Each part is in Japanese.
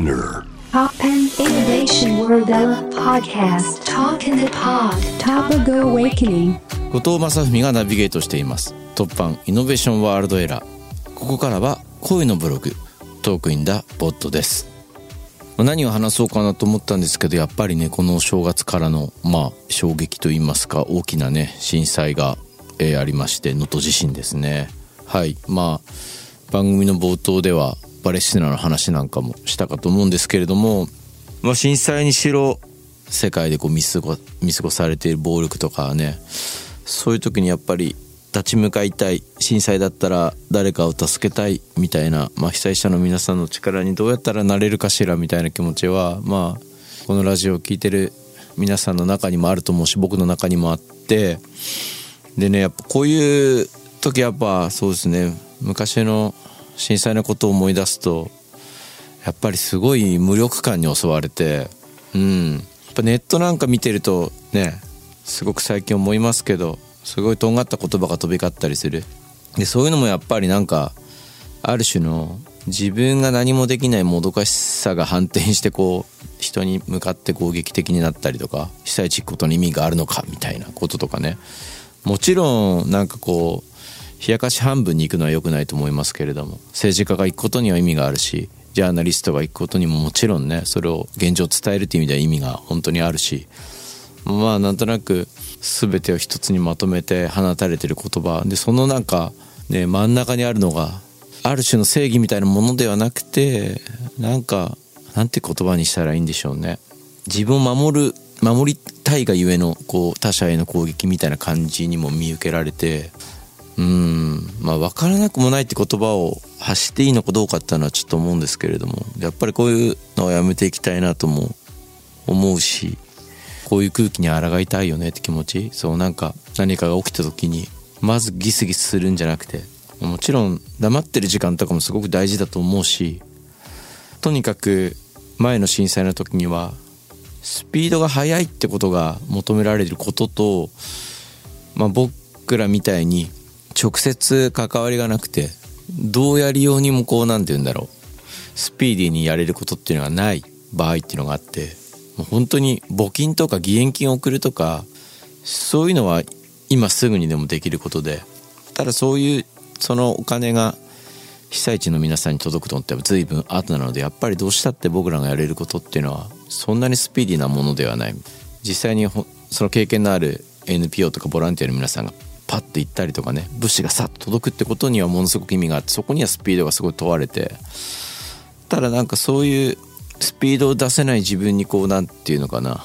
Spinner. Pop and Innovation World Podcast. Talk in the Pod. Topago Awakening 後藤正文がナビゲートしています突版イノベーションワールドエラーここからは恋のブログトークインダボットです何を話そうかなと思ったんですけどやっぱりねこの正月からのまあ衝撃といいますか大きなね震災が、えーありまして能登地震ですねはいまあ番組の冒頭ではパレスチナの話なんかもしたかと思うんですけれども、まあ、震災にしろ世界でこう見過ご見過ごされている暴力とかねそういう時にやっぱり立ち向かいたい震災だったら誰かを助けたいみたいな、まあ、被災者の皆さんの力にどうやったらなれるかしらみたいな気持ちはまあこのラジオを聴いてる皆さんの中にもあると思うし僕の中にもあってでねやっぱこういう時やっぱそうですね昔の震災のことを思い出すとやっぱりすごい無力感に襲われてうん。やっぱネットなんか見てるとねすごく最近思いますけどすごいとんがった言葉が飛び交ったりする。でそういうのもやっぱりなんかある種の自分が何もできないもどかしさが反転してこう人に向かって攻撃的になったりとか被災地行くことに意味があるのかみたいなこととかね。もちろんなんかこう冷やかし半分に行くのは良くないと思いますけれども政治家が行くことには意味があるしジャーナリストが行くことにももちろんねそれを現状伝えるっていう意味では意味が本当にあるしまあなんとなく全てを一つにまとめて放たれてる言葉。でそのなんかね真ん中にあるのがある種の正義みたいなものではなくてなんかなんて言葉にしたらいいんでしょうね。自分を守る守りたいがゆえのこう他者への攻撃みたいな感じにも見受けられてうん。まあ分からなくもないって言葉を発していいのかどうかっていうのはちょっと思うんですけれどもやっぱりこういうのはやめていきたいなとも思うしこういう空気に抗いたいよねって気持ちそうなんか何かが起きた時にまずギスギスするんじゃなくてもちろん黙ってる時間とかもすごく大事だと思うしとにかく前の震災の時にはスピードが速いってことが求められることと、まあ、僕らみたいに直接関わりがなくてどうやりようにもこうなんて言うんだろう。スピーディーにやれることっていうのがない場合っていうのがあってもう本当に募金とか義援金を送るとかそういうのは今すぐにでもできることでただそういうそのお金が被災地の皆さんに届くとって随分後なのでやっぱりどうしたって僕らがやれることっていうのはそんなにスピーディーなものではない。実際にその経験のある NPO とかボランティアの皆さんがパッと行ったりとかね物資がさっと届くってことにはものすごく意味があってそこにはスピードがすごい問われてただなんかそういうスピードを出せない自分にこうなんていうのかな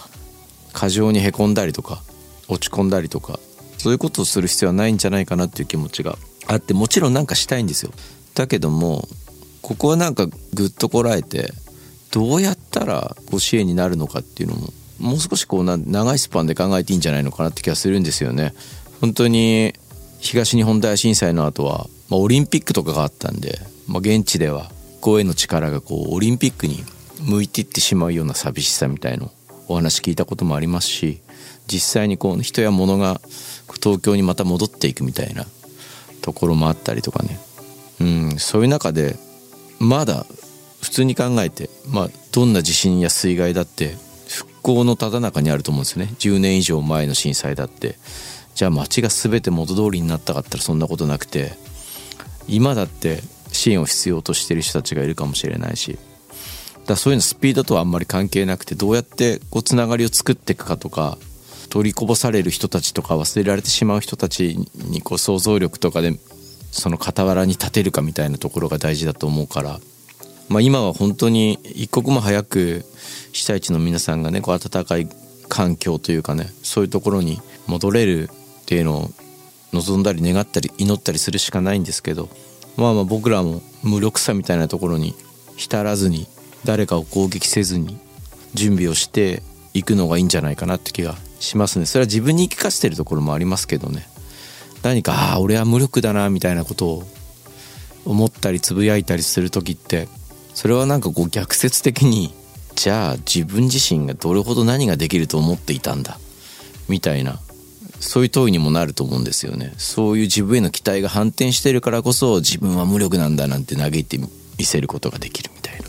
過剰にへこんだりとか落ち込んだりとかそういうことをする必要はないんじゃないかなっていう気持ちがあってもちろんなんかしたいんですよ。だけどもここはなんかぐっとこらえてどうやったらご支援になるのかっていうのももう少しこうな長いスパンで考えていいんじゃないのかなって気がするんですよね。本当に東日本大震災の後は、まあ、オリンピックとかがあったんで、まあ、現地では声の力がこうオリンピックに向いていってしまうような寂しさみたいのお話聞いたこともありますし実際にこう人や物が東京にまた戻っていくみたいなところもあったりとかね、うん、そういう中でまだ普通に考えて、まあ、どんな地震や水害だって復興のただ中にあると思うんですよね。10年以上前の震災だって。じゃあ街が全て元通りになったかったらそんなことなくて今だって支援を必要としてる人たちがいるかもしれないしだそういうのスピードとはあんまり関係なくてどうやってこうつながりを作っていくかとか取りこぼされる人たちとか忘れられてしまう人たちにこう想像力とかでその傍らに立てるかみたいなところが大事だと思うから、まあ、今は本当に一刻も早く被災地の皆さんがねこう温かい環境というかねそういうところに戻れるっていうのを望んだり願ったり祈ったりするしかないんですけどまあまあ僕らも無力さみたいなところに浸らずに誰かを攻撃せずに準備をしていくのがいいんじゃないかなって気がしますね。それは自分に言い聞かせてるところもありますけどね。何かああ俺は無力だなみたいなことを思ったりつぶやいたりする時ってそれはなんかこう逆説的にじゃあ自分自身がどれほど何ができると思っていたんだみたいなそういう問いにもなると思うんですよね。そういう自分への期待が反転してるからこそ自分は無力なんだなんて嘆いてみせることができるみたいな。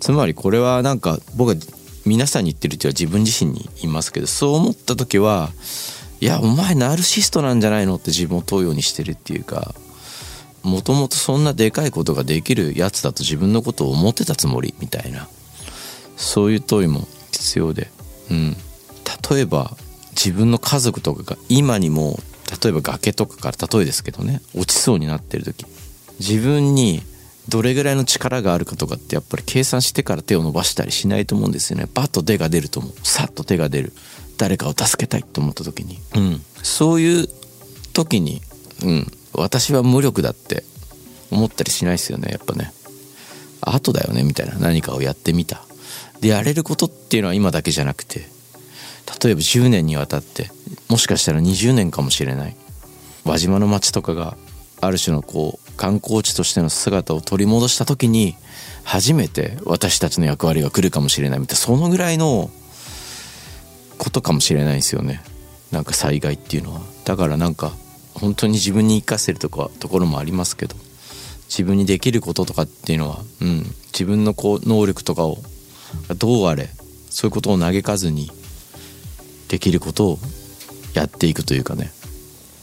つまりこれはなんか僕は皆さんに言ってるっていうのは自分自身に言いますけどそう思った時はいやお前ナルシストなんじゃないのって自分を問うようにしてるっていうかもともとそんなでかいことができるやつだと自分のことを思ってたつもりみたいな。そういう問いも必要で、うん、例えば自分の家族とかが今にも例えば崖とかから例えですけどね落ちそうになってる時自分にどれぐらいの力があるかとかってやっぱり計算してから手を伸ばしたりしないと思うんですよね。バッと手が出ると思う。さっと手が出る。誰かを助けたいと思った時に、うん、そういう時に、うん、私は無力だって思ったりしないですよねやっぱね。後だよねみたいな。何かをやってみた。でやれることっていうのは今だけじゃなくて例えば10年にわたってもしかしたら20年かもしれない。輪島の町とかがある種のこう観光地としての姿を取り戻した時に初めて私たちの役割が来るかもしれないみたいなそのぐらいのことかもしれないですよね。なんか災害っていうのは。だからなんか本当に自分に生かせるとかところもありますけど自分にできることとかっていうのは、うん、自分のこう能力とかをどうあれそういうことを嘆かずにできることをやっていくというかね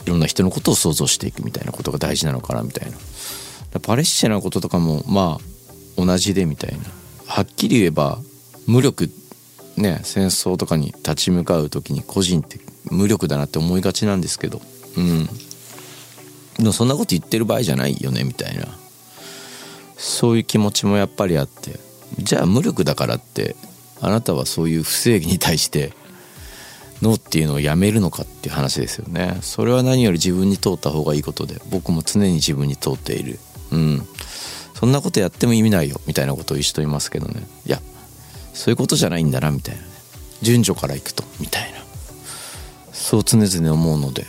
いろんな人のことを想像していくみたいなことが大事なのかなみたいな。パレスチナのこととかもまあ同じでみたいな。はっきり言えば無力ね戦争とかに立ち向かう時に個人って無力だなって思いがちなんですけど。うん。でもそんなこと言ってる場合じゃないよねみたいな。そういう気持ちもやっぱりあって。じゃあ無力だからってあなたはそういう不正義に対して脳っていうのをやめるのかっていう話ですよね。それは何より自分に通った方がいいことで僕も常に自分に通っている。うん。そんなことやっても意味ないよみたいなことを一緒と言いますけどね。いやそういうことじゃないんだなみたいなね。順序からいくとみたいな。そう常々思うので。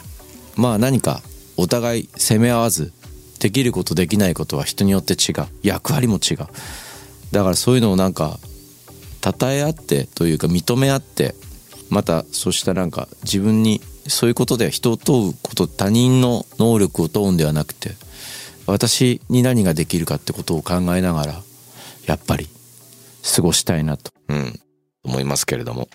まあ何かお互い責め合わずできることできないことは人によって違う。役割も違う。だからそういうのをなんか称え合ってというか認め合ってまたそうしたなんか自分にそういうことで人を問うこと他人の能力を問うんではなくて私に何ができるかってことを考えながらやっぱり過ごしたいなと、うん、思いますけれども。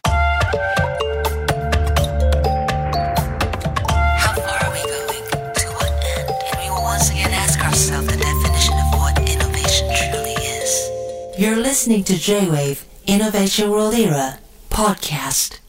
You're listening to J-Wave Innovation World Era podcast.